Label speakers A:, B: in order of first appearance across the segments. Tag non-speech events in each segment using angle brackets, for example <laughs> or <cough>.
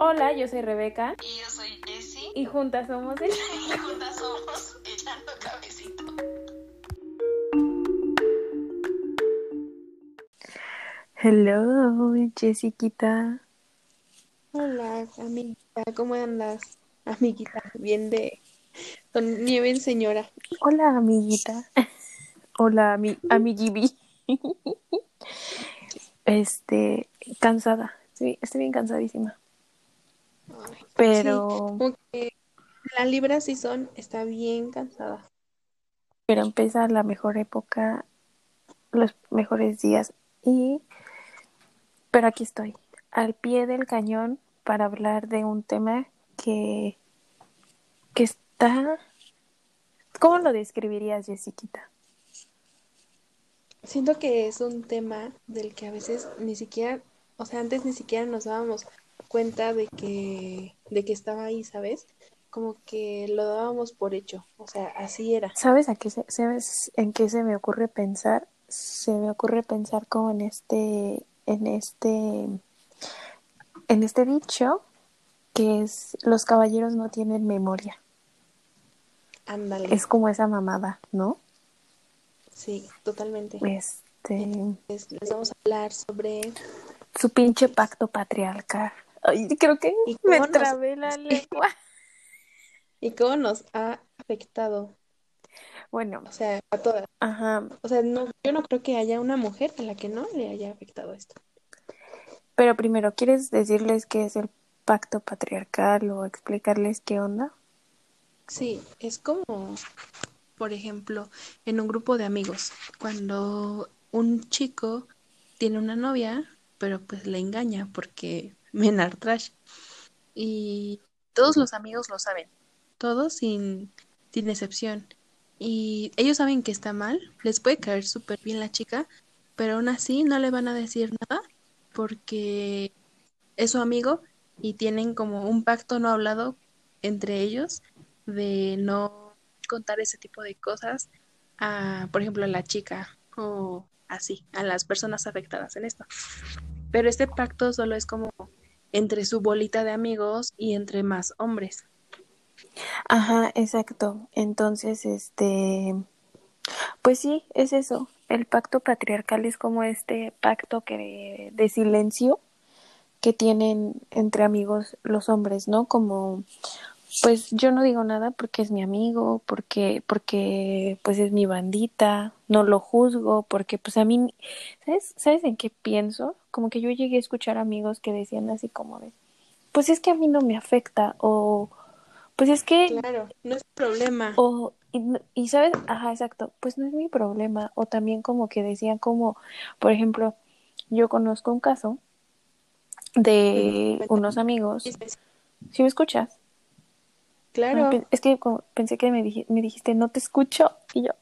A: Hola, yo soy Rebeca.
B: Y yo soy Jessie.
A: Y juntas somos <laughs> el...
B: Y juntas somos Echando Cabecito.
A: Hello, Jessiquita.
C: Hola, amiguita, ¿cómo andas? Amiguita, bien de... Nieve en señora.
A: Hola, amiguita. Hola, ami amiguibi. <laughs> Este, cansada. Sí, estoy bien cansadísima. Pero,
C: sí, como que la Libra son está bien cansada.
A: pero empieza la mejor época, los mejores días. Y, pero aquí estoy, al pie del cañón para hablar de un tema que, que está, ¿cómo lo describirías, Jessiquita?
C: Siento que es un tema del que a veces ni siquiera, o sea, antes ni siquiera nos dábamos cuenta de que, de que estaba ahí, ¿sabes? Como que lo dábamos por hecho, o sea, así era.
A: ¿Sabes a qué se, sabes en qué se me ocurre pensar? Se me ocurre pensar como en este, en este, en este dicho que es los caballeros no tienen memoria.
C: Ándale.
A: Es como esa mamada, ¿no?
C: Sí, totalmente.
A: Este,
C: Entonces, les vamos a hablar sobre
A: su pinche pacto patriarcal. Ay, creo que
C: ¿Y
A: me
C: nos-
A: trabé la <laughs> lengua. <laughs>
C: y cómo nos ha afectado,
A: Bueno,
C: o sea, a todas.
A: ajá,
C: O sea, no, yo no creo que haya una mujer a la que no le haya afectado esto.
A: pero primero, ¿quieres decirles qué es el pacto patriarcal o explicarles qué onda?
C: Sí, es como, por ejemplo, en un grupo de amigos, cuando un chico tiene una novia, pero pues le engaña porque menar trash. Y todos los amigos lo saben, todos sin, sin excepción. Y ellos saben que está mal, les puede caer súper bien la chica, pero aún así no le van a decir nada porque es su amigo y tienen como un pacto no hablado entre ellos de no contar ese tipo de cosas a, por ejemplo, a la chica o así, a las personas afectadas en esto. Pero este pacto solo es como entre su bolita de amigos y entre más hombres.
A: Ajá, exacto. Entonces, este, pues sí, es eso. El pacto patriarcal es como este pacto que de silencio que tienen entre amigos los hombres, ¿no? Como, pues yo no digo nada porque es mi amigo, porque, porque pues es mi bandita, no lo juzgo, porque pues a mí, ¿sabes? ¿Sabes en qué pienso? Como que yo llegué a escuchar amigos que decían así como de, pues es que a mí no me afecta, o pues es que
C: Claro, no es problema.
A: o, y, y sabes, ajá, exacto, pues no es mi problema. O también como que decían como, por ejemplo, yo conozco un caso de unos amigos. ¿Sí me escuchas?
C: Claro,
A: es que pensé que me, dij- me dijiste, no te escucho. Y yo,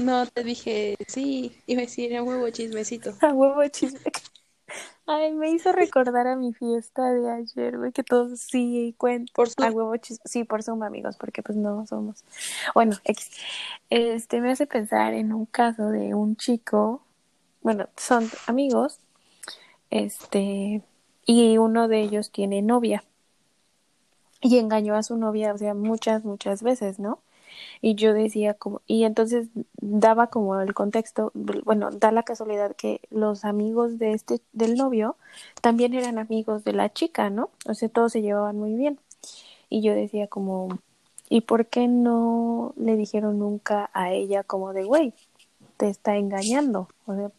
C: no te dije, sí, iba a decir a huevo chismecito. <laughs>
A: a huevo chisme. <laughs> Ay, me hizo recordar a mi fiesta de ayer, güey, que todos sí cuentan.
C: Por su
A: A huevo chisme. Sí, por Zoom, amigos, porque pues no somos. Bueno, X. Este me hace pensar en un caso de un chico, bueno, son amigos, este, y uno de ellos tiene novia. Y engañó a su novia, o sea, muchas, muchas veces, ¿no? Y yo decía como, y entonces daba como el contexto, bueno, da la casualidad que los amigos de este, del novio también eran amigos de la chica, ¿no? O sea, todos se llevaban muy bien. Y yo decía como, ¿y por qué no le dijeron nunca a ella como de, güey, te está engañando? O sea,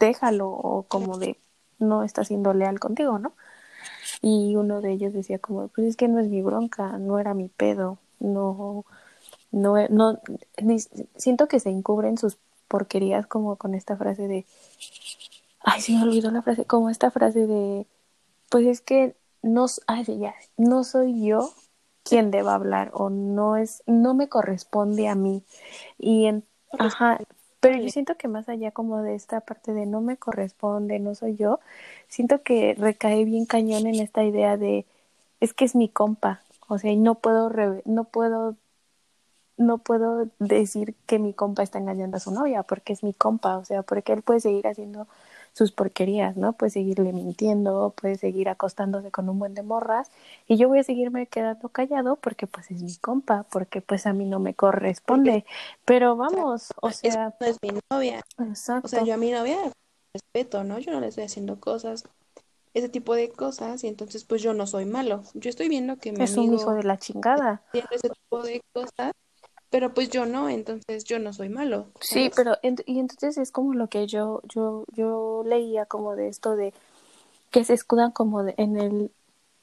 A: déjalo, o como de, no está siendo leal contigo, ¿no? Y uno de ellos decía como, pues es que no es mi bronca, no era mi pedo, no, no, no, ni- siento que se encubren sus porquerías como con esta frase de, ay, se me olvidó la frase, como esta frase de, pues es que no, ay, ya, no soy yo quien deba hablar o no es, no me corresponde a mí. Y en, ajá, pero yo siento que más allá como de esta parte de no me corresponde, no soy yo, siento que recae bien cañón en esta idea de, es que es mi compa, o sea, y no puedo, re- no puedo no puedo decir que mi compa está engañando a su novia porque es mi compa, o sea, porque él puede seguir haciendo sus porquerías, ¿no? Puede seguirle mintiendo, puede seguir acostándose con un buen de morras y yo voy a seguirme quedando callado porque pues es mi compa, porque pues a mí no me corresponde. Pero vamos, o sea,
C: no es mi novia.
A: exacto.
C: O sea, yo a mi novia respeto, ¿no? Yo no le estoy haciendo cosas, ese tipo de cosas, y entonces pues yo no soy malo. Yo estoy viendo que mi
A: es un hijo de la chingada.
C: ese tipo de cosas, pero pues yo no, entonces yo no soy malo.
A: Sí, pero ent- y entonces es como lo que yo yo yo leía como de esto de que se escudan como de, en el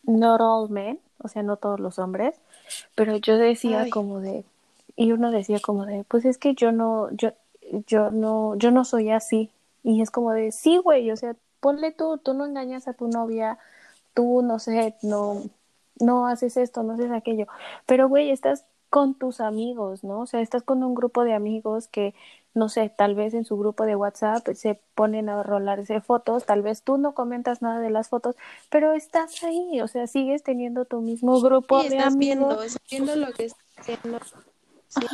A: not all men, o sea, no todos los hombres, pero yo decía
C: Ay.
A: como de y uno decía como de, pues es que yo no yo yo no yo no soy así y es como de, sí, güey, o sea, ponle tú, tú no engañas a tu novia, tú no sé, no no haces esto, no haces aquello, pero güey, estás con tus amigos, ¿no? O sea, estás con un grupo de amigos que, no sé, tal vez en su grupo de WhatsApp se ponen a rolarse fotos, tal vez tú no comentas nada de las fotos, pero estás ahí, o sea, sigues teniendo tu mismo grupo
C: Sí,
A: de
C: estás
A: amigos.
C: viendo, estás viendo lo que está haciendo. Sí.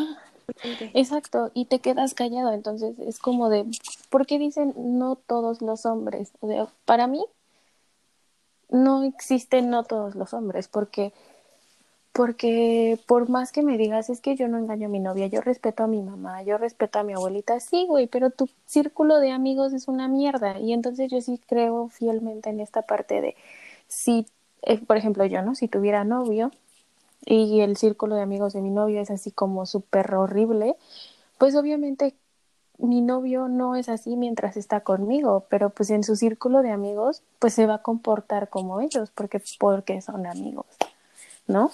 A: Exacto, y te quedas callado, entonces es como de, ¿por qué dicen no todos los hombres? O sea, para mí no existen no todos los hombres, porque porque por más que me digas, es que yo no engaño a mi novia, yo respeto a mi mamá, yo respeto a mi abuelita, sí, güey, pero tu círculo de amigos es una mierda. Y entonces yo sí creo fielmente en esta parte de, si, eh, por ejemplo, yo, ¿no? Si tuviera novio y el círculo de amigos de mi novio es así como súper horrible, pues obviamente mi novio no es así mientras está conmigo, pero pues en su círculo de amigos, pues se va a comportar como ellos, porque, porque son amigos, ¿no?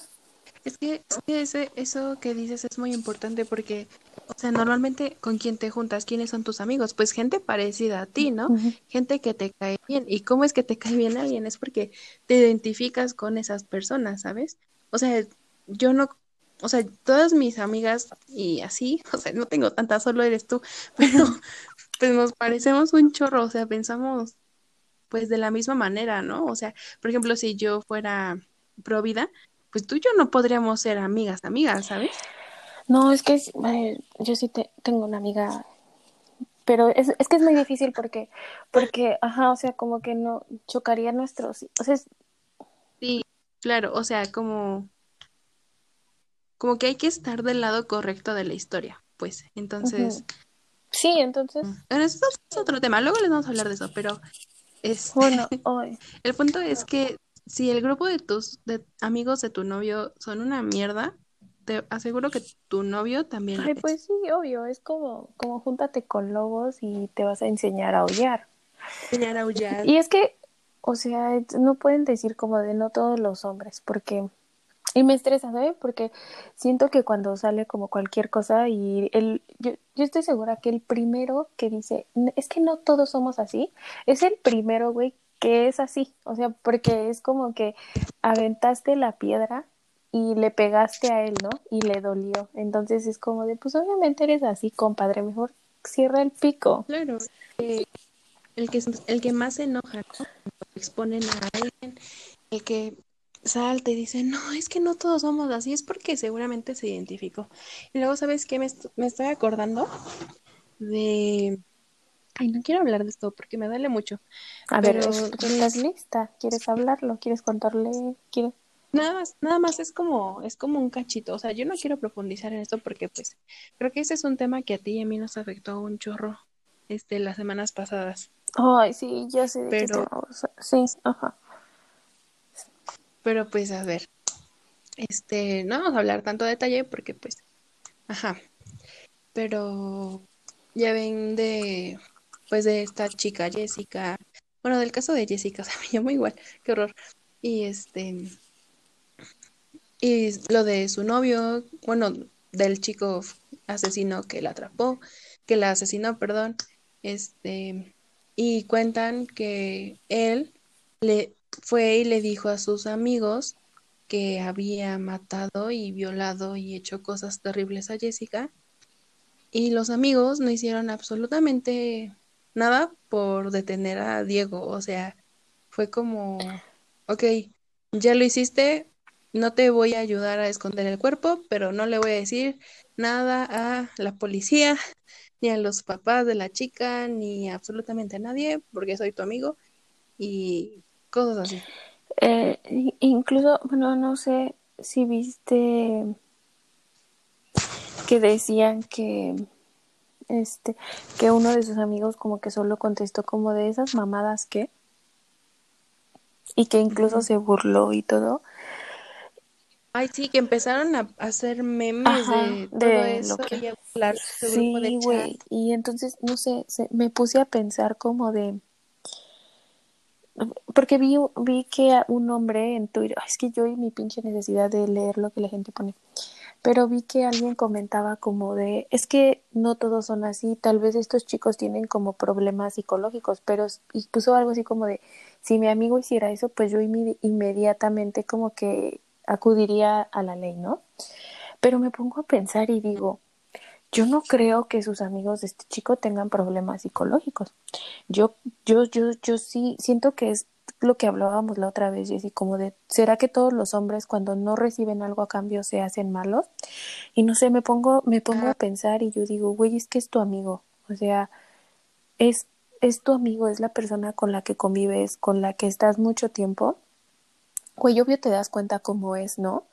C: Es que, es que ese, eso que dices es muy importante porque, o sea, normalmente con quién te juntas, quiénes son tus amigos, pues gente parecida a ti, ¿no? Gente que te cae bien. ¿Y cómo es que te <laughs> cae bien alguien? Es porque te identificas con esas personas, ¿sabes? O sea, yo no, o sea, todas mis amigas y así, <laughs> o sea, no tengo tantas, solo eres tú, <laughs> pero pues nos parecemos un chorro, o sea, pensamos pues de la misma manera, ¿no? O sea, por ejemplo, si yo fuera pro vida, pues tú y yo no podríamos ser amigas, amigas, ¿sabes?
A: No, es que es- eh, yo sí te, tengo una amiga, pero es, es que es muy difícil porque, porque, ajá, o sea, como que no chocaría nuestros, o sea, es-
C: Sí, claro, o sea, como, como que hay que estar del lado correcto de la historia, pues. Entonces,
A: sí, entonces,
C: bueno, eso es otro tema, luego les vamos a hablar de eso, pero este,
A: bueno, <laughs> hoy,
C: el punto es que si el grupo de tus de amigos de tu novio son una mierda, te aseguro que tu novio también
A: ay,
C: es.
A: pues sí, obvio, es como, como júntate con lobos y te vas a enseñar a aullar.
C: Enseñar a aullar.
A: Y es que, o sea, no pueden decir como de no todos los hombres, porque, y me estresa, ¿sabes? Porque siento que cuando sale como cualquier cosa y el, yo, yo estoy segura que el primero que dice, "N- es que no todos somos así, es el primero, güey, que es así, o sea, porque es como que aventaste la piedra y le pegaste a él, ¿no? Y le dolió. Entonces es como de, pues obviamente eres así, compadre, mejor cierra el pico.
C: Claro, eh, el que, el que más se enoja, ¿no? Exponen a alguien, el que salta y dice, no, es que no todos somos así, es porque seguramente se identificó. Y luego, ¿sabes qué? Me estoy acordando de... Ay, no quiero hablar de esto porque me duele mucho.
A: A ver,
C: Pero
A: es- ¿estás lista? ¿Quieres hablarlo? ¿Quieres contarle? ¿Quieres?
C: Nada más, nada más es como, es como un cachito. O sea, yo no quiero profundizar en esto porque, pues, creo que ese es un tema que a ti y a mí nos afectó un chorro, este, las semanas pasadas.
A: Ay, sí, ya sé de
C: Pero-
A: Sí, ajá.
C: Pero pues a ver, este, no vamos a hablar tanto detalle porque pues, ajá, pero ya ven de, pues de esta chica Jessica, bueno, del caso de Jessica, <laughs> o sea, me llamo igual, qué horror. Y este, y lo de su novio, bueno, del chico asesino que la atrapó, que la asesinó, perdón, este, y cuentan que él le fue y le dijo a sus amigos que había matado y violado y hecho cosas terribles a Jessica. Y los amigos no hicieron absolutamente nada por detener a Diego. O sea, fue como, ok, ya lo hiciste, no te voy a ayudar a esconder el cuerpo, pero no le voy a decir nada a la policía <laughs> ni a los papás de la chica, ni absolutamente a nadie, porque soy tu amigo y cosas así.
A: Eh, incluso, bueno, no sé si viste que decían que este que uno de sus amigos como que solo contestó como de esas mamadas que y que incluso se burló y todo.
C: Ay, sí, que empezaron a hacer memes de todo eso y a hablar
A: sí, güey. Y entonces, no sé, me puse a pensar como de... Porque vi, vi que un hombre en Twitter, es que yo y mi pinche necesidad de leer lo que la gente pone, pero vi que alguien comentaba como de, es que no todos son así, tal vez estos chicos tienen como problemas psicológicos, pero y puso algo así como de, si mi amigo hiciera eso, pues yo inmediatamente como que acudiría a la ley, ¿no? Pero me pongo a pensar y digo, yo no creo que sus amigos de este chico tengan problemas psicológicos. Yo, yo, yo, yo sí siento que es lo que hablábamos la otra vez, Jessy, como de, ¿será que todos los hombres cuando no reciben algo a cambio se hacen malos? Y no sé, me pongo, me pongo a pensar y yo digo, güey, es que es tu amigo. O sea, es, es tu amigo, es la persona con la que convives, con la que estás mucho tiempo güey, obvio te das cuenta cómo es, ¿no?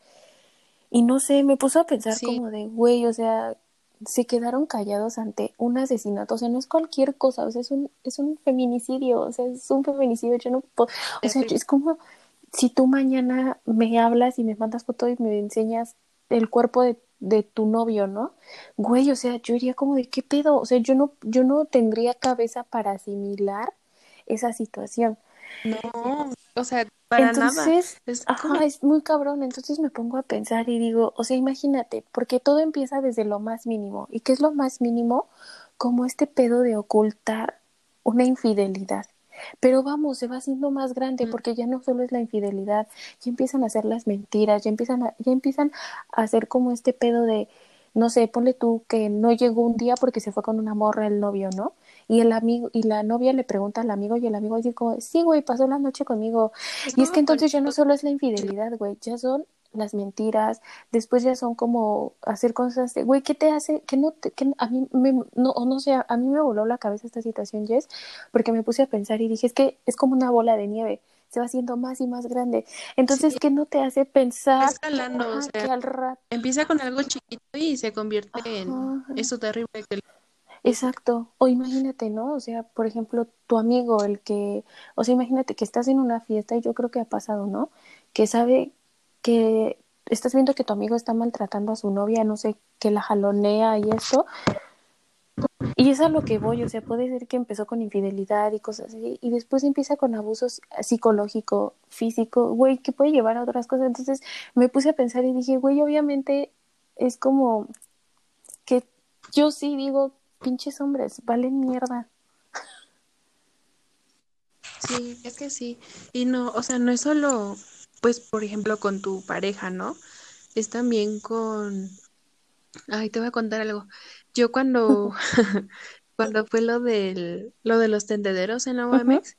A: Y no sé, me puso a pensar como de, güey, o sea, se quedaron callados ante un asesinato, o sea, no es cualquier cosa, o sea, es un, es un feminicidio, o sea, es un feminicidio, yo no puedo, o sea, es como si tú mañana me hablas y me mandas foto y me enseñas el cuerpo de, de tu novio, ¿no? Güey, o sea, yo iría como de, ¿qué pedo? O sea, yo no, yo no tendría cabeza para asimilar esa situación.
C: No, o sea, para
A: entonces, Es, ajá, es muy cabrón. Entonces me pongo a pensar y digo, o sea, imagínate, porque todo empieza desde lo más mínimo. ¿Y qué es lo más mínimo? Como este pedo de ocultar una infidelidad. Pero vamos, se va haciendo más grande porque ya no solo es la infidelidad, ya empiezan a hacer las mentiras, ya empiezan a, ya empiezan a hacer como este pedo de, no sé, ponle tú que no llegó un día porque se fue con una morra el novio, ¿no? Y el amigo y la novia le pregunta al amigo y el amigo dice como, sí, güey, pasó la noche conmigo. y es que entonces ya no solo es la infidelidad, güey, ya son las mentiras, después ya son como hacer cosas de, güey, ¿qué te hace? Que no, te, que a mí me, no, no sé, a mí me voló la cabeza esta situación, Jess, porque me puse a pensar y dije, es que es como una bola de nieve, se va haciendo más y más grande. Entonces, ¿qué no te hace pensar
C: que al rato... Empieza con algo chiquito y se convierte en eso terrible que
A: Exacto. O imagínate, ¿no? O sea, por ejemplo, tu amigo, el que, o sea, imagínate que estás en una fiesta y yo creo que ha pasado, ¿no? Que sabe que estás viendo que tu amigo está maltratando a su novia, no sé, que la jalonea y esto. Y es a lo que voy, o sea, puede ser que empezó con infidelidad y cosas así, y después empieza con abusos psicológico, físico, güey, que puede llevar a otras cosas. Entonces me puse a pensar y dije, güey, obviamente es como que yo sí digo pinches hombres, valen mierda.
C: Sí, es que sí. Y no, o sea, no es solo, pues, por ejemplo, con tu pareja, ¿no? Es también con... Ay, te voy a contar algo. Yo cuando, <laughs> cuando fue lo del, lo de los tendederos en la OMX,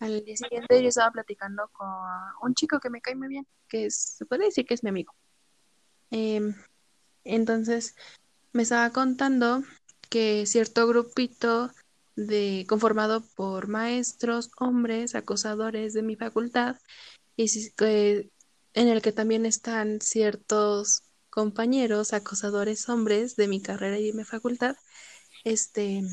C: al día siguiente yo estaba platicando con un chico que me cae muy bien, que se puede decir que es mi amigo. Em, entonces, me estaba contando que cierto grupito de conformado por maestros, hombres, acosadores de mi facultad, y en el que también están ciertos compañeros, acosadores hombres de mi carrera y de mi facultad, este,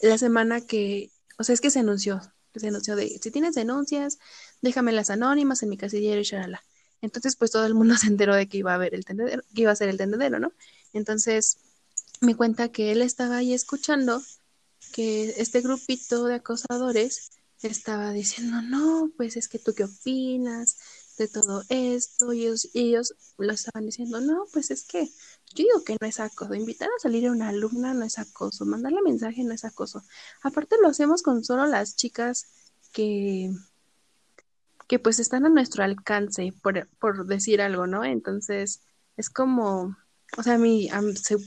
C: la semana que, o sea, es que se anunció, se anunció de, si tienes denuncias, déjame las anónimas en mi casillero y shalala. Entonces, pues todo el mundo <laughs> se enteró de que iba a haber el tendedero, que iba a ser el tendedero, ¿no? Entonces, me cuenta que él estaba ahí escuchando que este grupito de acosadores estaba diciendo, no, pues es que tú qué opinas de todo esto, y ellos, ellos lo estaban diciendo, no, pues es que yo digo que no es acoso, invitar a salir a una alumna no es acoso, mandarle mensaje no es acoso. Aparte lo hacemos con solo las chicas que, que pues están a nuestro alcance, por, por decir algo, ¿no? Entonces, es como, o sea, mi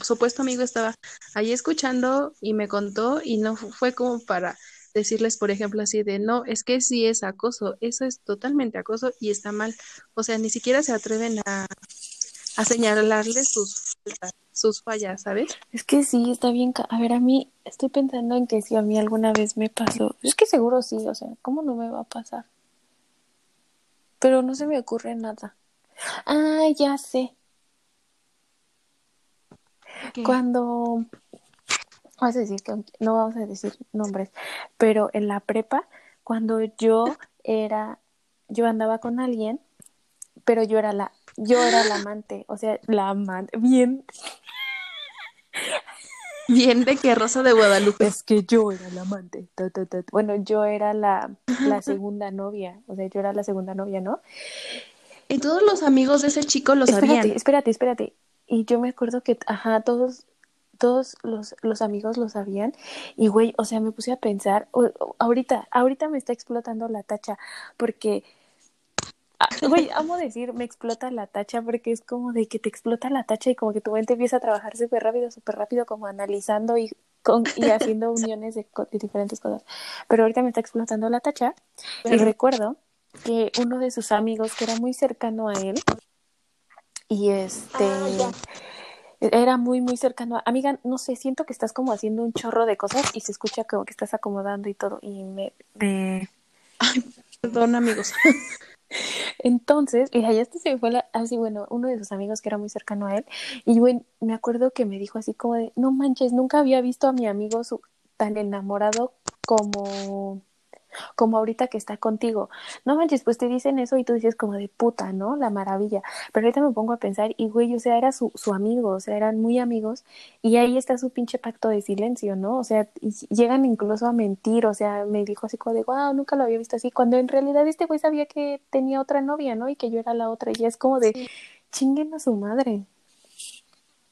C: supuesto amigo estaba ahí escuchando y me contó y no fue como para decirles, por ejemplo, así de, no, es que sí es acoso, eso es totalmente acoso y está mal. O sea, ni siquiera se atreven a, a señalarles sus sus fallas, ¿sabes?
A: Es que sí, está bien. A ver, a mí estoy pensando en que si a mí alguna vez me pasó. Es que seguro sí, o sea, ¿cómo no me va a pasar? Pero no se me ocurre nada. Ah, ya sé. Cuando, vamos a decir que no vamos a decir nombres, pero en la prepa, cuando yo era, yo andaba con alguien, pero yo era la, yo era la amante, o sea, la amante, bien,
C: Bien de que Rosa de Guadalupe.
A: es que yo era la amante. ta, ta, ta. Bueno, yo era la, la segunda novia, o sea, yo era la segunda novia, ¿no?
C: Y todos los amigos de ese chico lo
A: Espérate,
C: sabían.
A: espérate, espérate. Y yo me acuerdo que, ajá, todos, todos los, los amigos lo sabían. Y, güey, o sea, me puse a pensar, o- o- ahorita, ahorita me está explotando la tacha, porque, ah, güey, amo decir, me explota la tacha, porque es como de que te explota la tacha y como que tu mente empieza a trabajar súper rápido, súper rápido, como analizando y, con, y haciendo <laughs> uniones de, de diferentes cosas. Pero ahorita me está explotando la tacha. Y recuerdo que uno de sus amigos, que era muy cercano a él, y este era muy, muy cercano. a- Amiga, no sé, siento que estás como haciendo un chorro de cosas y se escucha como que estás acomodando y todo. Y me. me-
C: Perdón, amigos. <laughs>
A: Entonces, y ya esto se me fue la- así, bueno, uno de sus amigos que era muy cercano a él. Y bueno, me acuerdo que me dijo así como de: No manches, nunca había visto a mi amigo su- tan enamorado como como ahorita que está contigo. No manches, pues te dicen eso y tú dices como de puta, ¿no? La maravilla. Pero ahorita me pongo a pensar y güey, o sea, era su, su amigo, o sea, eran muy amigos y ahí está su pinche pacto de silencio, ¿no? O sea, y llegan incluso a mentir, o sea, me dijo así como de, wow, nunca lo había visto así, cuando en realidad este güey sabía que tenía otra novia, ¿no? Y que yo era la otra y es como de,
C: Sí.
A: chinguen a su madre.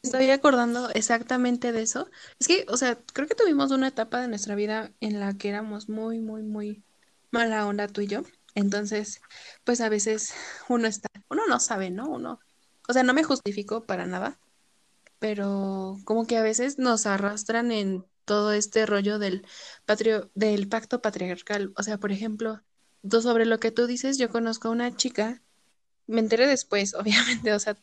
C: Estoy acordando exactamente de eso. Es que, o sea, creo que tuvimos una etapa de nuestra vida en la que éramos muy, muy, muy mala onda tú y yo. Entonces, pues a veces uno está, uno no sabe, ¿no? Uno, o sea, no me justifico para nada, pero como que a veces nos arrastran en todo este rollo del patrio, del pacto patriarcal. O sea, por ejemplo, sobre lo que tú dices, yo conozco a una chica, me enteré después, <laughs> obviamente, o sea,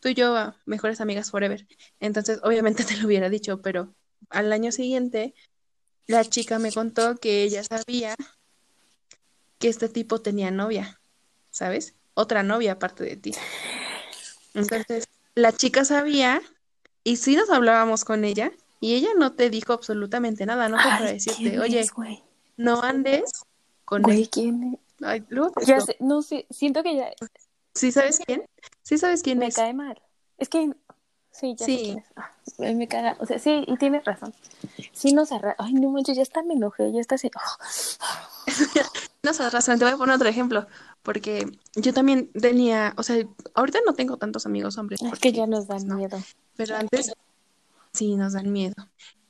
C: tú y yo, ah, mejores amigas forever. Entonces, obviamente <laughs> te lo hubiera dicho, pero al año siguiente, la chica me contó que ella sabía que este tipo tenía novia, ¿sabes? Otra novia aparte de ti. Entonces, la chica sabía y sí nos hablábamos con ella y ella no te dijo absolutamente nada, no fue para decirte,
A: ¿quién
C: oye,
A: es,
C: no andes con
A: Güey,
C: él.
A: ¿quién es?
C: Ay, luego te
A: Ya sé, no sé, siento que ya
C: ¿Sí sabes quién? ¿Sí sabes quién
A: me
C: es?
A: cae mal. Es que sí, ya sé
C: Sí.
A: quién es. Ah, me me caga, o sea, sí, y tienes razón. Sí nos arra... Ay, no manches, ya está me enojé, ya está así. <laughs>
C: No se arrastran, te voy a poner otro ejemplo, porque yo también tenía, o sea, ahorita no tengo tantos amigos hombres,
A: Es
C: porque
A: que ya nos
C: pues,
A: dan
C: no,
A: miedo.
C: pero antes sí nos dan miedo,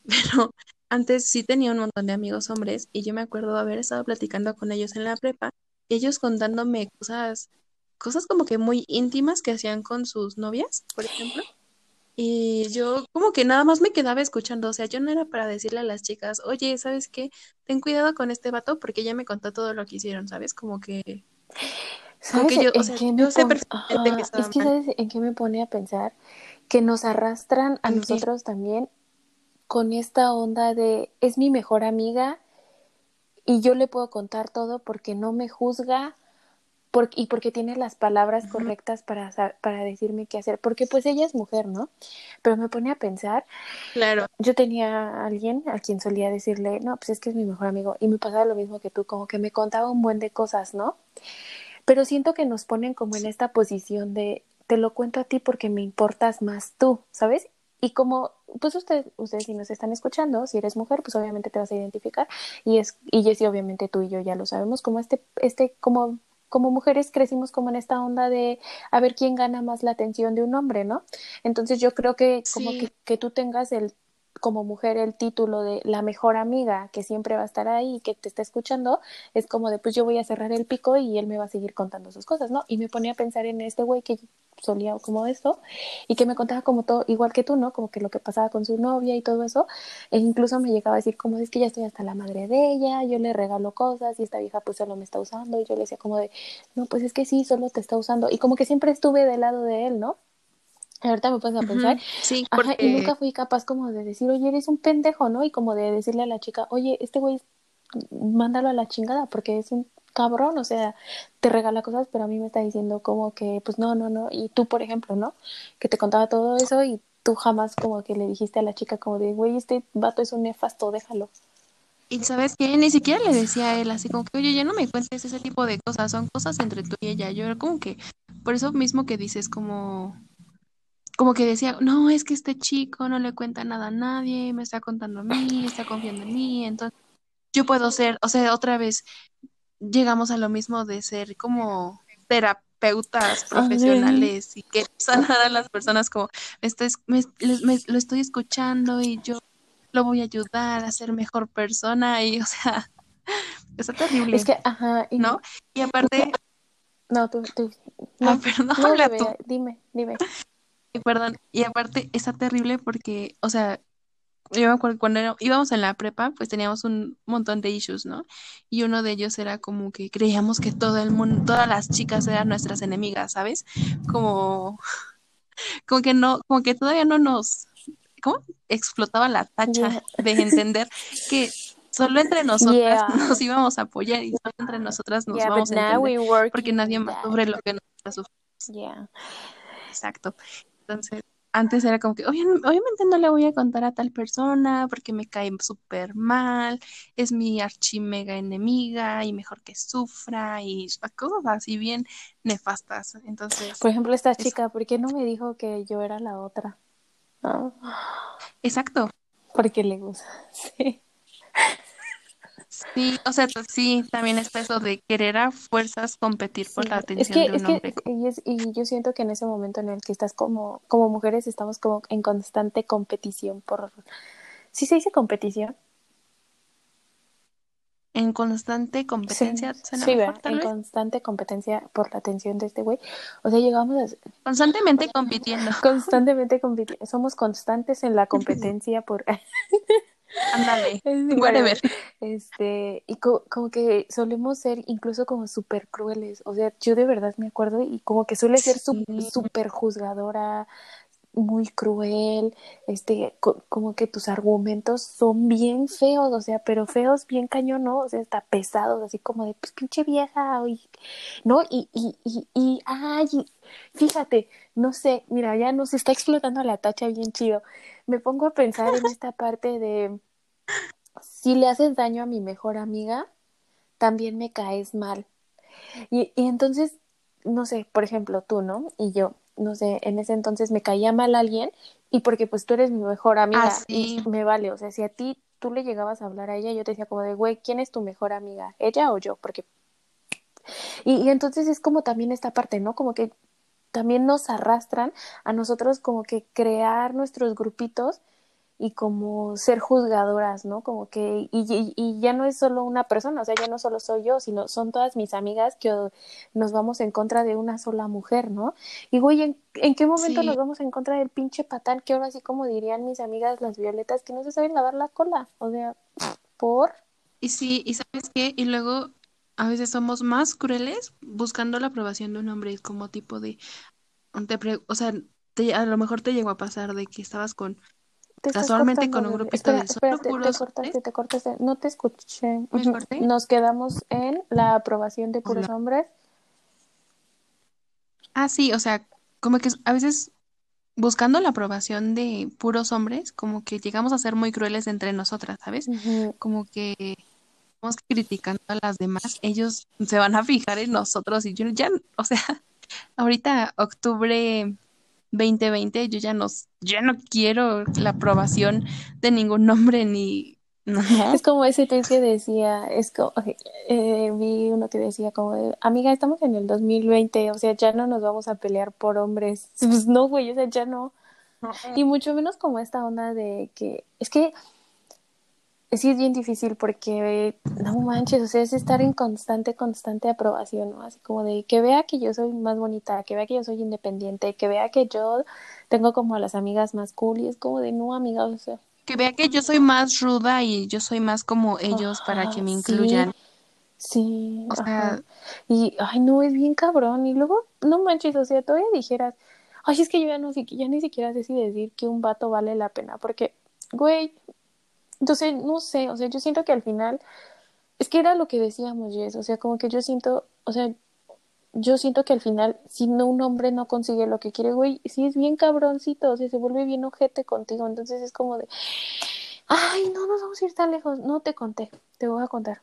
C: <laughs> pero antes sí tenía un montón de amigos hombres y yo me acuerdo haber estado platicando con ellos en la prepa, ellos contándome cosas, cosas como que muy íntimas que hacían con sus novias, por ejemplo. Y yo como que nada más me quedaba escuchando, o sea, yo no era para decirle a las chicas, oye, ¿sabes qué? Ten cuidado con este vato porque ya me contó todo lo que hicieron, ¿sabes? Como que, como
A: ¿Sabes
C: que yo, o sea, sé que estaba
A: es que
C: mal.
A: ¿sabes en qué me pone a pensar? Que nos arrastran a nosotros también con esta onda de es mi mejor amiga y yo le puedo contar todo porque no me juzga por- y porque tiene las palabras correctas para, para decirme qué hacer, porque pues ella es mujer, ¿no? Pero me pone a pensar,
C: Claro,
A: yo tenía a alguien a quien solía decirle, no, pues es que es mi mejor amigo, y me pasaba lo mismo que tú, como que me contaba un buen de cosas, ¿no? Pero siento que nos ponen como en esta posición de, te lo cuento a ti porque me importas más tú, ¿sabes? Y como, pues ustedes, ustedes si nos están escuchando, si eres mujer, pues obviamente te vas a identificar. Y es, y Jessy, obviamente tú y yo ya lo sabemos, como este, este, como, como mujeres crecimos como en esta onda de a ver quién gana más la atención de un hombre, ¿no? Entonces yo creo que como que, que tú tengas el como mujer el título de la mejor amiga que siempre va a estar ahí y que te está escuchando, es como de pues yo voy a cerrar el pico y él me va a seguir contando sus cosas, ¿no? Y me ponía a pensar en este güey que solía como esto y que me contaba como todo, igual que tú, ¿no? Como que lo que pasaba con su novia y todo eso, e incluso me llegaba a decir como es que ya estoy hasta la madre de ella, yo le regalo cosas y esta vieja pues solo me está usando y yo le decía como de, no, pues es que sí, solo te está usando y como que siempre estuve del lado de él, ¿no? Ahorita me puedes a pensar.
C: Sí,
A: Ajá, y
C: porque
A: nunca fui capaz como de decir, oye, eres un pendejo, ¿no? Y como de decirle a la chica, oye, este güey, mándalo a la chingada porque es un cabrón, o sea, te regala cosas, pero a mí me está diciendo como que, pues no, no, no. Y tú, por ejemplo, ¿no? Que te contaba todo eso y tú jamás como que le dijiste a la chica como de, güey, este vato es un nefasto, déjalo.
C: Y sabes qué, ni siquiera le decía a él así como que, oye, ya no me cuentes ese tipo de cosas, son cosas entre tú y ella. Yo era como que, por eso mismo que dices como, como que decía, no, es que este chico no le cuenta nada a nadie, me está contando a mí, está confiando en mí, entonces yo puedo ser, o sea, otra vez llegamos a lo mismo de ser como terapeutas
A: Ay,
C: profesionales y que <laughs> sanar a las personas como, me estoy, me- lo estoy escuchando y yo lo voy a ayudar a ser mejor persona y, <laughs> o sea, está
A: es
C: terrible,
A: que, ajá, y
C: ¿no? Y aparte,
A: no, tú, tú,
C: ah,
A: no,
C: perdón,
A: no, <laughs>
C: habla tú,
A: dime, dime.
C: Perdón, y aparte está terrible porque, o sea, yo me acuerdo cuando era- íbamos en la prepa, pues teníamos un montón de issues, ¿no? Y uno de ellos era como que creíamos que todo el mundo, todas las chicas eran nuestras enemigas, ¿sabes? Como, <laughs> como que no, como que todavía no nos, ¿cómo? Explotaba la tacha
A: Yeah,
C: de entender que solo entre nosotras
A: yeah,
C: nos íbamos a apoyar y solo entre nosotras nos
A: yeah,
C: vamos a entender, porque nadie más sufre lo que nosotras sufrimos. Exacto. Entonces, antes era como que, "Obvia- obviamente no le voy a contar a tal persona porque me cae súper mal, es mi archi mega enemiga y mejor que sufra y cosas así bien nefastas. Entonces,
A: Por ejemplo, esta
C: es
A: chica, ¿por qué no me dijo que yo era la otra?
C: Exacto.
A: porque le gusta. <laughs> Sí.
C: Sí, o sea, sí, también está eso de querer a fuerzas competir por
A: Sí,
C: la
A: es
C: atención
A: que,
C: de
A: es
C: un
A: que,
C: hombre.
A: y, es- y yo siento que en ese momento en el que estás como, como mujeres, estamos como en constante competición por, ¿sí se dice competición?
C: En constante
A: Sí,
C: competencia,
A: sí,
C: tal
A: En
C: vez.
A: constante competencia por la atención de este güey. O sea, llegamos a,
C: Constantemente compitiendo. <laughs>
A: constantemente compitiendo, somos constantes en la <laughs> competencia por, <laughs>
C: Ándale, <laughs> <laughs> whatever.
A: Este, y co- como que solemos ser incluso como súper crueles. O sea, yo de verdad me acuerdo y como que suele ser
C: Sí,
A: súper juzgadora, muy cruel, este, co- como que tus argumentos son bien feos, o sea, pero feos bien cañón, ¿no? O sea, está pesados, así como de, pues pinche vieja, y- ¿no? Y, y, y, y, ay, fíjate, no sé, mira, ya nos está explotando la tacha bien chido. Me pongo a pensar en esta parte de, si le haces daño a mi mejor amiga, también me caes mal. Y, y entonces, no sé, por ejemplo, tú, ¿no? Y yo, no sé, en ese entonces me caía mal alguien y porque pues tú eres mi mejor amiga y
C: así.
A: me vale, o sea, si a ti tú le llegabas a hablar a ella, yo te decía como de, güey, ¿quién es tu mejor amiga? ¿Ella o yo? Porque... Y, y entonces es como también esta parte, ¿no? Como que también nos arrastran a nosotros como que crear nuestros grupitos y como ser juzgadoras, ¿no? Como que, y, y, y, ya no es solo una persona, o sea, ya no solo soy yo, sino son todas mis amigas que nos vamos en contra de una sola mujer, ¿no? Y güey, ¿en, ¿en qué momento
C: Sí.
A: nos vamos en contra del pinche patán que ahora sí como dirían mis amigas las violetas, que no se saben lavar la cola? O sea, ¿por?
C: Y sí, ¿y sabes qué? Y luego a veces somos más crueles buscando la aprobación de un hombre, es como tipo de, te pre- o sea, te- a lo mejor te llegó a pasar de que estabas con,
A: Te
C: casualmente con un grupito
A: Espera,
C: de solo
A: espérate, te
C: puros
A: cortaste,
C: hombres.
A: te cortaste, no te escuché.
C: ¿Me
A: Ujú.
C: corté?
A: Nos quedamos en la aprobación de puros
C: Hola.
A: hombres.
C: Ah, sí, o sea, como que a veces buscando la aprobación de puros hombres, como que llegamos a ser muy crueles entre nosotras, ¿sabes? Como que criticando a las demás, ellos se van a fijar en nosotros y yo ya, o sea, <laughs> ahorita octubre 2020 yo ya no, ya no quiero la aprobación de ningún hombre ni, no,
A: Es como ese tweet que decía, es como, eh, vi uno que decía como, de, amiga, estamos en el 2020, o sea, ya no nos vamos a pelear por hombres. <laughs> Pues no, güey, o sea, ya no. Y mucho menos como esta onda de que, es que sí es bien difícil porque, no manches, o sea, es estar en constante, constante aprobación, ¿no? Así como de que vea que yo soy más bonita, que vea que yo soy independiente, que vea que yo tengo como a las amigas más cool y es como de, no, amiga, o sea.
C: Que vea que yo soy más ruda y yo soy más como ellos para que me incluyan.
A: Sí,
C: O
A: ajá.
C: sea,
A: Y, ay, no, es bien cabrón. Y luego, no manches, o sea, todavía dijeras, Ay, es que yo ya no ya ni siquiera sé si decir que un vato vale la pena, porque, güey, entonces, no sé, o sea, yo siento que al final, es que era lo que decíamos, Jess, o sea, como que yo siento, o sea, yo siento que al final, si no, un hombre no consigue lo que quiere, güey, sí es bien cabroncito, o sea, se vuelve bien ojete contigo, entonces es como de, ay, no nos vamos a ir tan lejos, no te conté, te voy a contar.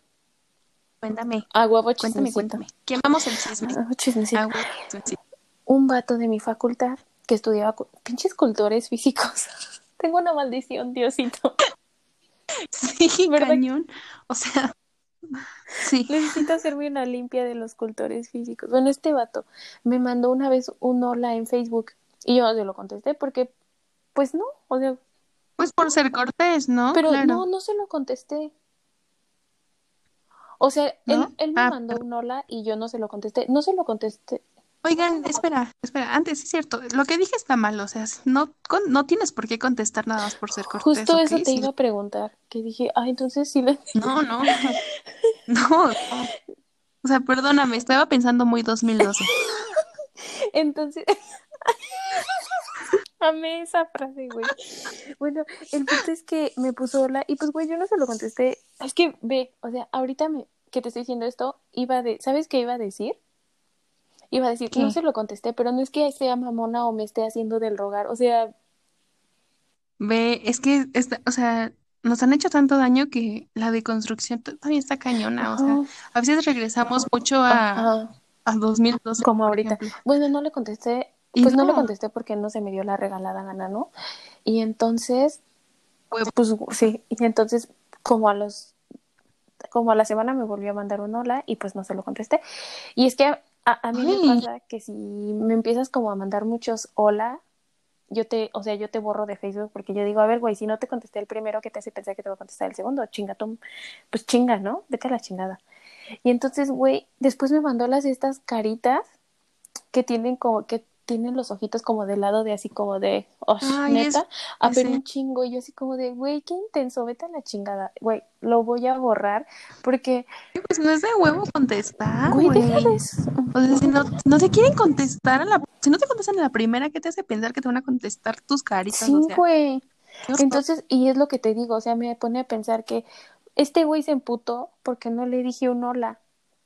C: Cuéntame.
A: A huevo
C: Cuéntame, cuéntame. Quemamos el chisme.
A: Chismecito.
C: Ah, chismecito.
A: Un vato de mi facultad que estudiaba pinches cultores físicos. <laughs> Tengo una maldición, Diosito. <laughs>
C: Sí,
A: ¿Verdad?
C: cañón. O sea, <laughs> sí.
A: Necesito hacerme una limpia de los cultores físicos. Bueno, este vato me mandó una vez un hola en Facebook y yo no se lo contesté porque, pues no, o sea,
C: Pues por ser cortés, ¿no?
A: pero
C: Claro.
A: no, no se lo contesté. O sea, él, él me
C: Ah,
A: mandó un hola y yo no se lo contesté. No se lo contesté.
C: Oigan, espera, espera, antes, es cierto, lo que dije está mal, o sea, no, con- no tienes por qué contestar nada más por ser cortés,
A: Justo eso te iba a preguntar. Que dije, ah, entonces sí le...
C: No, no, no, no. O sea, perdóname, estaba pensando muy 2012. <laughs>
A: Entonces, <laughs> amé esa frase, güey. Bueno, el punto es que me puso hola y pues, güey, yo no se lo contesté. Es que ve, o sea, ahorita me, que te estoy diciendo esto, iba de, ¿sabes qué iba a decir? Iba a decir,
C: ¿Qué?
A: no se lo contesté, pero no es que sea mamona o me esté haciendo del rogar, o sea,
C: Ve, es que, esta- o sea, nos han hecho tanto daño que la deconstrucción también está cañona, o sea, a veces regresamos mucho a,
A: ajá,
C: a 2012,
A: como ahorita.
C: ejemplo.
A: Bueno, no le contesté, pues no le
C: no.
A: contesté porque no se me dio la regalada gana, ¿no? Y entonces,
C: Huevo.
A: pues sí, y entonces como a los como a la semana me volvió a mandar un hola y pues no se lo contesté. Y es que a, a mí me pasa que si me empiezas como a mandar muchos hola, yo te, o sea, yo te borro de Facebook porque yo digo, a ver, güey, si no te contesté el primero, ¿qué te hace pensar que te voy a contestar el segundo? Chinga, tú, pues chinga, ¿no? Vete a la chingada. Y entonces, güey, después me mandó las estas caritas que tienen como que tienen los ojitos como del lado de así como de, oh,
C: Ay,
A: neta, a pero un chingo y yo así como de, güey, qué intenso, vete a la chingada, güey, lo voy a borrar porque,
C: Pues no es de huevo contestar,
A: güey,
C: güey.
A: deja de eso.
C: O sea, si no, no te quieren contestar a la, si no te contestan a la primera, ¿qué te hace pensar que te van a contestar tus caritas?
A: Sí,
C: O sea,
A: güey. Entonces, y es lo que te digo, o sea, me pone a pensar que este güey se emputó porque no le dije un hola.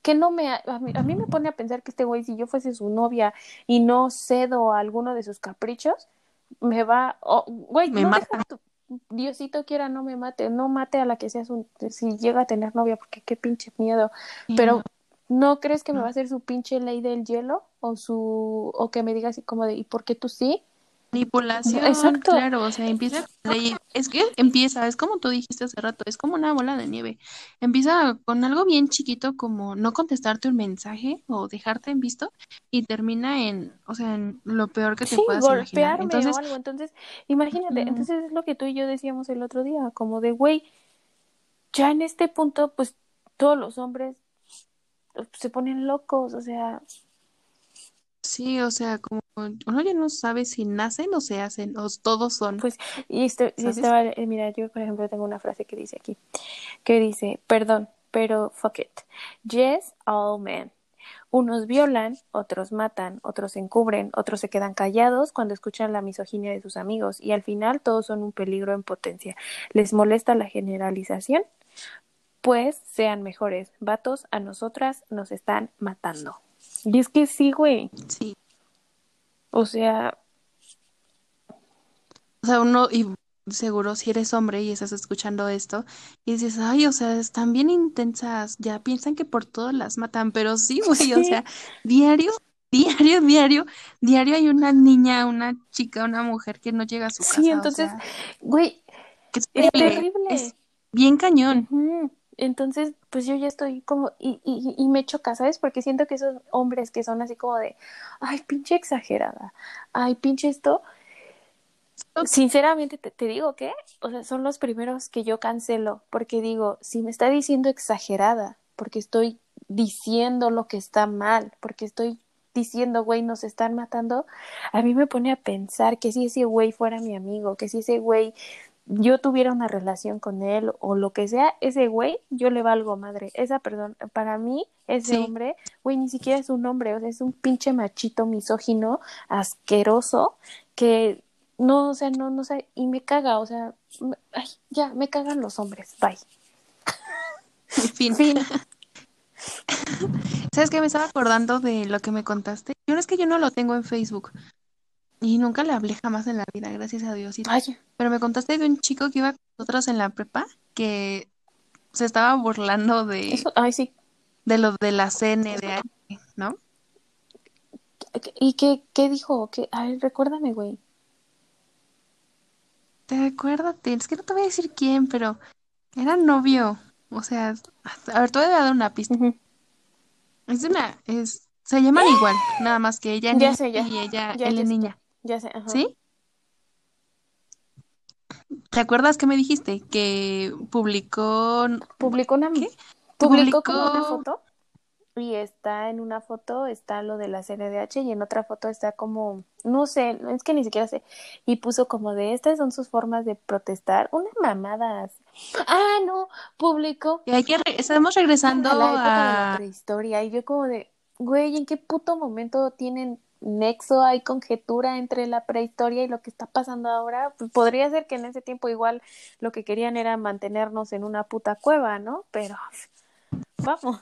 A: Que no me, a mí, a mí me pone a pensar que este güey, si yo fuese su novia y no cedo a alguno de sus caprichos, me va, oh, güey,
C: Me
A: no
C: mata.
A: deja tu- Diosito quiera no me mate, no mate a la que sea su, si llega a tener novia, porque qué pinche miedo. Pero, ¿no crees que me va a hacer su pinche ley del hielo? O su, o que me diga así como de, ¿y por qué tú sí?
C: Manipulación,
A: Exacto.
C: claro, o sea, empieza es que empieza, es como tú dijiste hace rato, es como una bola de nieve. Empieza con algo bien chiquito como no contestarte un mensaje o dejarte en visto y termina en, o sea, en lo peor que te
A: sí,
C: puedas imaginar.
A: golpearme
C: Entonces,
A: o algo. Entonces, imagínate, entonces es lo que tú y yo decíamos el otro día, como de, güey, ya en este punto, pues todos los hombres pues, se ponen locos, o sea,
C: sí, o sea, como uno ya no sabe si nacen o se hacen, o todos son.
A: pues, y esto, eh, mira, yo por ejemplo tengo una frase que dice aquí, que dice, perdón, pero fuck it. Yes, all men. Unos violan, otros matan, otros se encubren, otros se quedan callados cuando escuchan la misoginia de sus amigos y al final todos son un peligro en potencia. ¿Les molesta la generalización? Pues sean mejores. Vatos, a nosotras nos están matando. Y es que sí, güey.
C: Sí.
A: O sea,
C: O sea, uno, y seguro si eres hombre y estás escuchando esto, y dices, ay, o sea, están bien intensas, ya piensan que por todo las matan, pero sí, <laughs> güey, o sea, diario, diario, diario, diario hay una niña, una chica, una mujer que no llega a su casa,
A: sí, entonces, güey,
C: es
A: es
C: terrible, es bien cañón.
A: Ujú. Entonces, pues yo ya estoy como, y, y, y me choca, ¿sabes? Porque siento que esos hombres que son así como de, ay, pinche exagerada, ay, pinche esto, sinceramente te, te digo que, o sea, son los primeros que yo cancelo, porque digo, si me está diciendo exagerada, porque estoy diciendo lo que está mal, porque estoy diciendo, güey, nos están matando, a mí me pone a pensar que si ese güey fuera mi amigo, que si ese güey yo tuviera una relación con él o lo que sea, ese güey, yo le valgo madre. Esa persona, para mí, ese
C: Sí.
A: hombre, güey, ni siquiera es un hombre, o sea, es un pinche machito misógino, asqueroso, que no, o sea, no, no sé, y me caga, o sea, me- ay, ya, me cagan los hombres, bye. <laughs>
C: Fin.
A: Fin. <laughs>
C: ¿Sabes qué? Me estaba acordando de lo que me contaste. Yo no es que yo no lo tengo en Facebook. Y nunca le hablé jamás en la vida, gracias a Dios.
A: Vaya.
C: Pero me contaste de un chico que iba con nosotros en la prepa que se estaba burlando de,
A: Eso, ay, sí.
C: de lo de la CNDH, ¿no?
A: ¿Y qué, qué dijo? ¿Qué? A ver, recuérdame, güey.
C: Te acuérdate, es que no te voy a decir quién, pero era novio. O sea, a ver, te voy a dar una pista. Es una, es, se llaman igual, nada más que ella
A: Ya
C: niña
A: sé, ya.
C: y ella,
A: Ya,
C: él es niña.
A: Ya sé, ajá.
C: ¿Sí? ¿Te acuerdas que me dijiste que publicó
A: Publicó una,
C: ¿Qué?
A: publicó como una foto y está en una foto está lo de la CNDH y en otra foto está como, no sé, es que ni siquiera sé, y puso como de estas son sus formas de protestar, una mamada. así. Ah, no, publicó
C: que hay que re- estamos regresando
A: a la época de la
C: a
A: prehistoria y yo como de, güey, ¿en qué puto momento tienen nexo, hay conjetura entre la prehistoria y lo que está pasando ahora? Pues podría ser que en ese tiempo igual lo que querían era mantenernos en una puta cueva, ¿no? Pero vamos.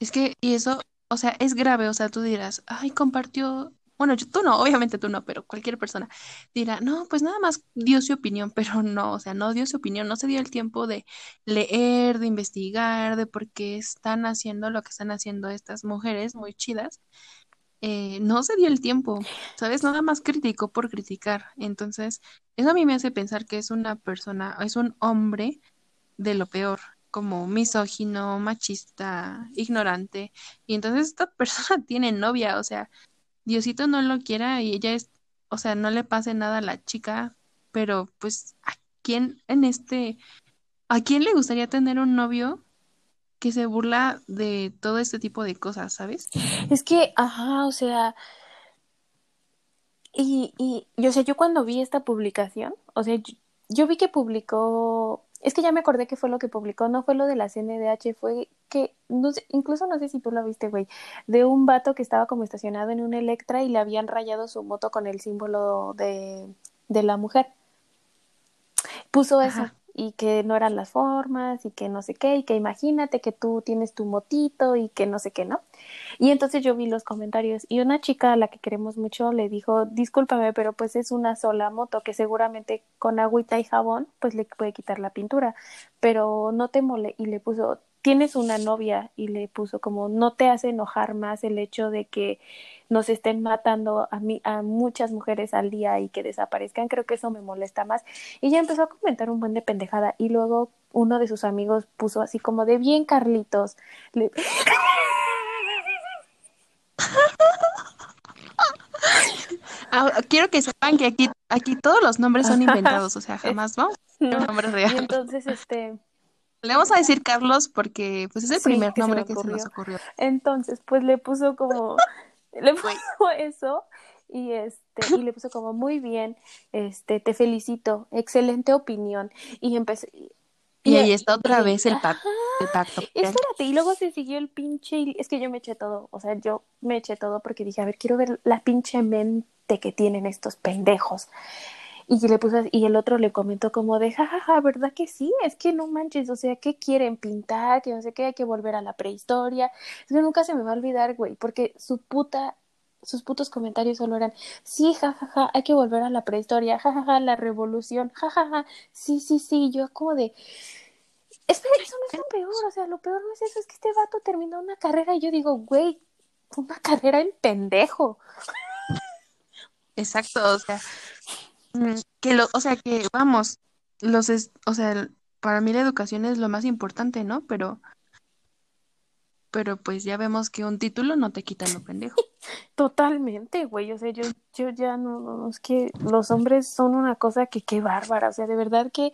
C: Es que, y eso, o sea, es grave, o sea, tú dirás, ay, compartió, bueno, yo- tú no, obviamente tú no, pero cualquier persona dirá, no, pues nada más dio su opinión, pero no, o sea, no dio su opinión, no se dio el tiempo de leer, de investigar, de por qué están haciendo lo que están haciendo estas mujeres muy chidas. Eh, no se dio el tiempo, ¿sabes? Nada más criticó por criticar. Entonces, eso a mí me hace pensar que es una persona, es un hombre de lo peor, como misógino, machista, ignorante. Y entonces esta <laughs> persona tiene novia, o sea, Diosito no lo quiera y ella es, o sea, no le pase nada a la chica, pero pues, ¿a quién en este, a quién le gustaría tener un novio que se burla de todo este tipo de cosas, ¿sabes?
A: Es que, ajá, o sea, y, y yo sé, yo cuando vi esta publicación, o sea, yo, yo vi que publicó, es que ya me acordé que fue lo que publicó, no fue lo de la CNDH, fue que, no sé, incluso no sé si tú lo viste, güey, de un vato que estaba como estacionado en un Electra y le habían rayado su moto con el símbolo de, de la mujer. Puso eso. Y que no eran las formas y que no sé qué, y que imagínate que tú tienes tu motito y que no sé qué, ¿no? Y entonces yo vi los comentarios y una chica a la que queremos mucho le dijo, discúlpame, pero pues es una sola moto que seguramente con agüita y jabón pues le puede quitar la pintura, pero no te mole y le puso, tienes una novia y le puso como, no te hace enojar más el hecho de que nos estén matando a, mí, a muchas mujeres al día y que desaparezcan, creo que eso me molesta más. Y ya empezó a comentar un buen de pendejada y luego uno de sus amigos puso así como de bien Carlitos. Le... <laughs>
C: Ah, quiero que sepan que aquí, aquí todos los nombres son inventados, o sea, jamás vamos
A: No.
C: un nombre
A: Y
C: real.
A: entonces, este,
C: Le vamos a decir Carlos porque pues es el
A: Sí,
C: primer
A: que
C: nombre que se nos
A: ocurrió. entonces, pues le puso como, <laughs> le puso eso y este, y le puso como muy bien, este, te felicito, excelente opinión. Y empecé,
C: Y ahí está otra
A: y-
C: vez el pacto. El pacto.
A: Espérate, y luego se siguió el pinche. Es que yo me eché todo. O sea, yo me eché todo porque dije, a ver, quiero ver la pinche mente que tienen estos pendejos. Y le puso, y el otro le comentó como de, jajaja, ¿verdad que sí? Es que no manches, o sea, ¿qué quieren pintar? Que no sé qué, hay que volver a la prehistoria. Es que nunca se me va a olvidar, güey, porque su puta, sus putos comentarios solo eran, sí, jajaja, hay que volver a la prehistoria, jajaja, la revolución, jajaja, sí, sí, sí, yo como de, Espera, eso no es lo peor, o sea, lo peor no es eso, es que este vato terminó una carrera y yo digo, güey, una carrera en pendejo.
C: Exacto, o sea, que lo, o sea, que vamos, los es, o sea, para mí la educación es lo más importante, ¿no? Pero, pero pues ya vemos que un título no te quita lo pendejo. <laughs>
A: Totalmente, güey, o sea, yo, yo ya no, es que los hombres son una cosa que qué bárbara, o sea, de verdad que,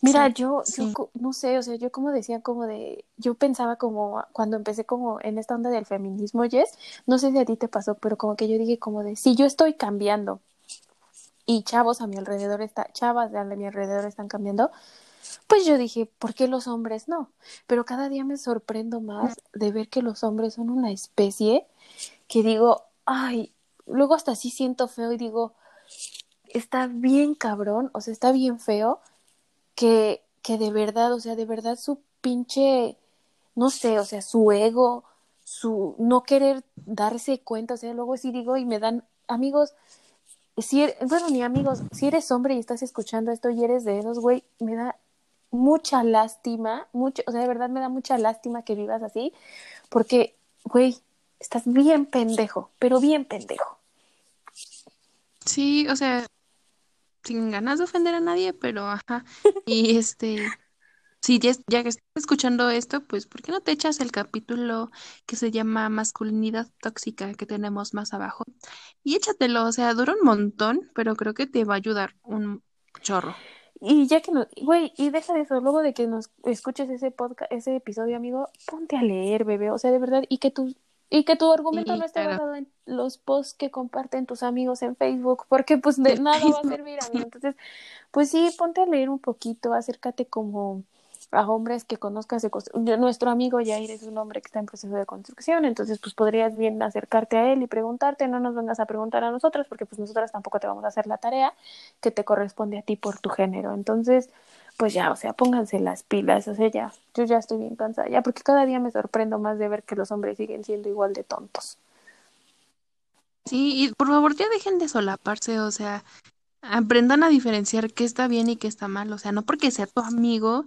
A: mira,
C: Sí,
A: yo, yo
C: sí.
A: no sé, o sea, yo como decía, como de, yo pensaba como, cuando empecé como en esta onda del feminismo, Jess, no sé si a ti te pasó, pero como que yo dije como de, si yo estoy cambiando, y chavos a mi alrededor está, chavas a mi alrededor están cambiando, pues yo dije, ¿por qué los hombres no? Pero cada día me sorprendo más de ver que los hombres son una especie que digo, ay, luego hasta así siento feo y digo, está bien cabrón, o sea, está bien feo que, que de verdad, o sea, de verdad su pinche, no sé, o sea, su ego, su no querer darse cuenta, o sea, luego sí digo y me dan amigos, si er, bueno, ni amigos, si eres hombre y estás escuchando esto y eres de esos, güey, me da mucha lástima, mucho, o sea, de verdad me da mucha lástima que vivas así, porque, güey, estás bien pendejo, pero bien pendejo.
C: Sí, o sea, sin ganas de ofender a nadie, pero ajá. Y este, <laughs> si ya, ya que estás escuchando esto, pues ¿por qué no te echas el capítulo que se llama Masculinidad Tóxica que tenemos más abajo? Y échatelo, o sea, dura un montón, pero creo que te va a ayudar un chorro.
A: Y ya que no, güey, y deja de eso, luego de que nos escuches ese podcast, ese episodio, amigo, ponte a leer, bebé, o sea, de verdad, y que tu, y que tu argumento
C: Sí,
A: no esté
C: claro.
A: basado en los posts que comparten tus amigos en Facebook, porque pues de <laughs> nada va a servir, amigo. Entonces, pues sí, ponte a leer un poquito, acércate como a hombres que conozcas de nuestro amigo Jair es un hombre que está en proceso de construcción, entonces pues podrías bien acercarte a él y preguntarte, no nos vengas a preguntar a nosotros, porque pues nosotras tampoco te vamos a hacer la tarea que te corresponde a ti por tu género. Entonces, pues ya, o sea, pónganse las pilas, o sea, ya, yo ya estoy bien cansada, ya, porque cada día me sorprendo más de ver que los hombres siguen siendo igual de tontos.
C: Sí, y por favor ya dejen de solaparse, o sea, aprendan a diferenciar qué está bien y qué está mal, o sea, no porque sea tu amigo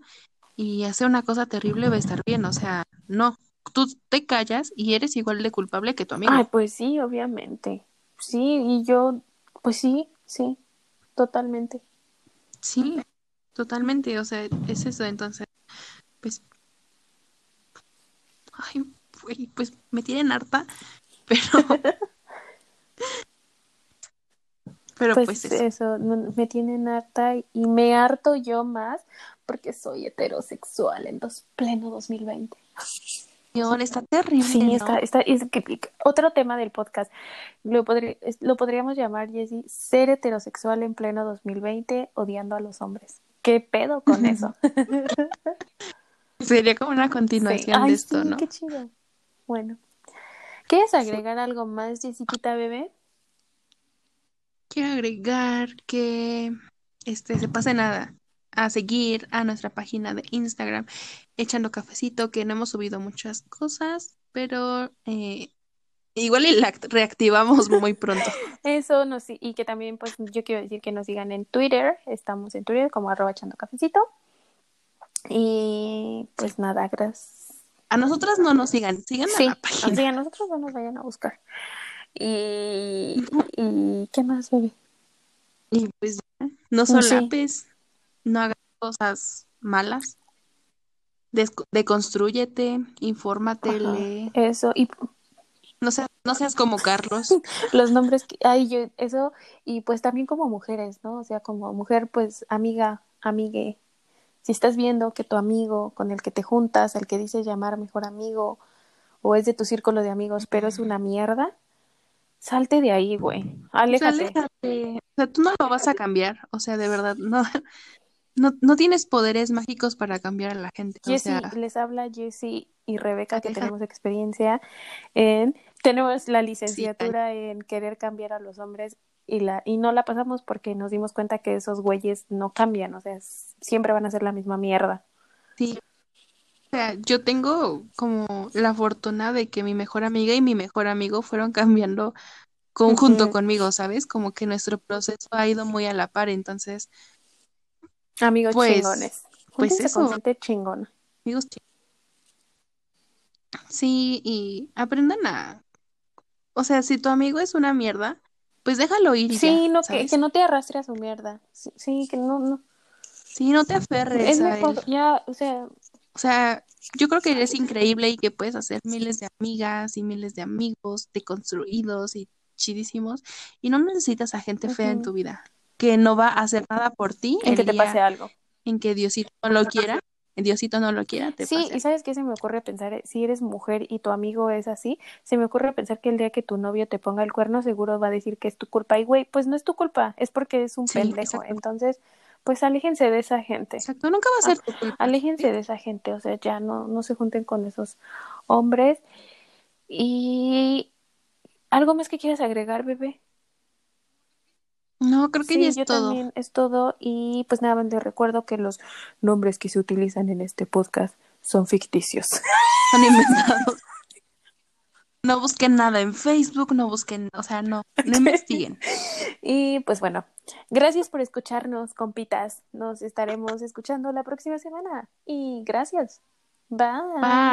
C: y hace una cosa terrible va a estar bien, o sea, no, tú te callas y eres igual de culpable que tu amigo.
A: Ay, pues sí, obviamente. Sí, y yo, pues sí, sí, totalmente.
C: Sí, totalmente, o sea, es eso, entonces, pues, ay, pues me tienen harta, <laughs> pero, pero
A: Pues,
C: pues eso.
A: eso, me tienen harta y me harto yo más porque soy heterosexual en dos, pleno 2020.
C: Señor, está terrible,
A: Sí,
C: ¿no?
A: está, está, es otro tema del podcast. Lo, podríamos llamar, Jessy, ser heterosexual en pleno 2020 odiando a los hombres. ¿Qué pedo con <laughs> eso? <laughs>
C: Sería como una
A: Sí.
C: continuación
A: Ay,
C: de esto,
A: sí,
C: ¿no?
A: qué chido. Bueno. ¿Quieres agregar algo más, Jessiquita bebé?
C: Quiero agregar que este se pasen a, a seguir a nuestra página de Instagram, echando cafecito, que no hemos subido muchas cosas, pero eh, igual y la act- reactivamos <laughs> muy pronto.
A: Eso nos, y que también, pues, yo quiero decir que nos sigan en Twitter. Estamos en Twitter como arroba echando cafecito. Y pues nada, gracias.
C: A nosotras no nos sigan, sigan a
A: Sí,
C: la página.
A: así a nosotros no nos vayan a buscar. Y, y ¿qué más, bebé?
C: Y pues ya, no
A: Sí.
C: solapes, no hagas cosas malas. Deconstrúyete, infórmate,
A: Ajá,
C: lee.
A: Eso, y
C: No seas, no seas como Carlos. <laughs>
A: los nombres que ay yo eso y pues también como mujeres no o sea como mujer pues amiga amigue si estás viendo que tu amigo con el que te juntas al que dices llamar mejor amigo o es de tu círculo de amigos pero es una mierda salte de ahí güey
C: O sea,
A: aléjate.
C: O sea, tú no lo vas a cambiar. O sea, de verdad, no, <laughs> no, no tienes poderes mágicos para cambiar a la gente. O
A: Jessie
C: sea,
A: les habla Jessie y Rebeca que tenemos experiencia en tenemos la
C: Sí,
A: licenciatura en querer cambiar a los hombres y la y no la pasamos porque nos dimos cuenta que esos güeyes no cambian, o sea, siempre van a ser la misma mierda.
C: sí. O sea, yo tengo como la fortuna de que mi mejor amiga y mi mejor amigo fueron cambiando conjunto conmigo, ¿sabes? Como que nuestro proceso ha ido muy a la par. Entonces,
A: Amigos
C: Pues-
A: chingones.
C: pues
A: Júntense con
C: eso.
A: gente chingona.
C: amigos, chi- sí, y aprendan a, o sea, si tu amigo es una mierda, pues déjalo ir y
A: Sí,
C: ya,
A: no que, que no te arrastre a su mierda. Sí, sí, que no no
C: Sí, no te aferres
A: es
C: a
A: mejor
C: él.
A: ya, o sea,
C: O sea, yo creo que eres increíble y que puedes hacer miles de amigas y miles de amigos deconstruidos y chidísimos y no necesitas a gente fea en tu vida que no va a hacer nada por ti
A: en
C: el
A: que te pase algo.
C: en que Diosito no lo quiera. Diosito no lo quiera, te
A: Sí,
C: pase.
A: y sabes qué se me ocurre pensar, si eres mujer y tu amigo es así, se me ocurre pensar que el día que tu novio te ponga el cuerno, seguro va a decir que es tu culpa. Y güey, pues no es tu culpa, es porque es un
C: Sí,
A: pendejo.
C: exacto.
A: Entonces, pues aléjense de esa gente.
C: Exacto, nunca va a ser.
A: Aléjense de esa gente, o sea, ya no, no se junten con esos hombres. Y algo más que quieras agregar, bebé.
C: No, creo que
A: Sí,
C: ya es
A: yo
C: todo.
A: también es todo. Y pues nada les recuerdo que los nombres que se utilizan en este podcast son ficticios. <laughs>
C: Son inventados. No busquen nada en Facebook, no busquen, o sea, no, no investiguen.
A: Y pues bueno, gracias por escucharnos, compitas. Nos estaremos escuchando la próxima semana. Y gracias. Bye.
C: Bye.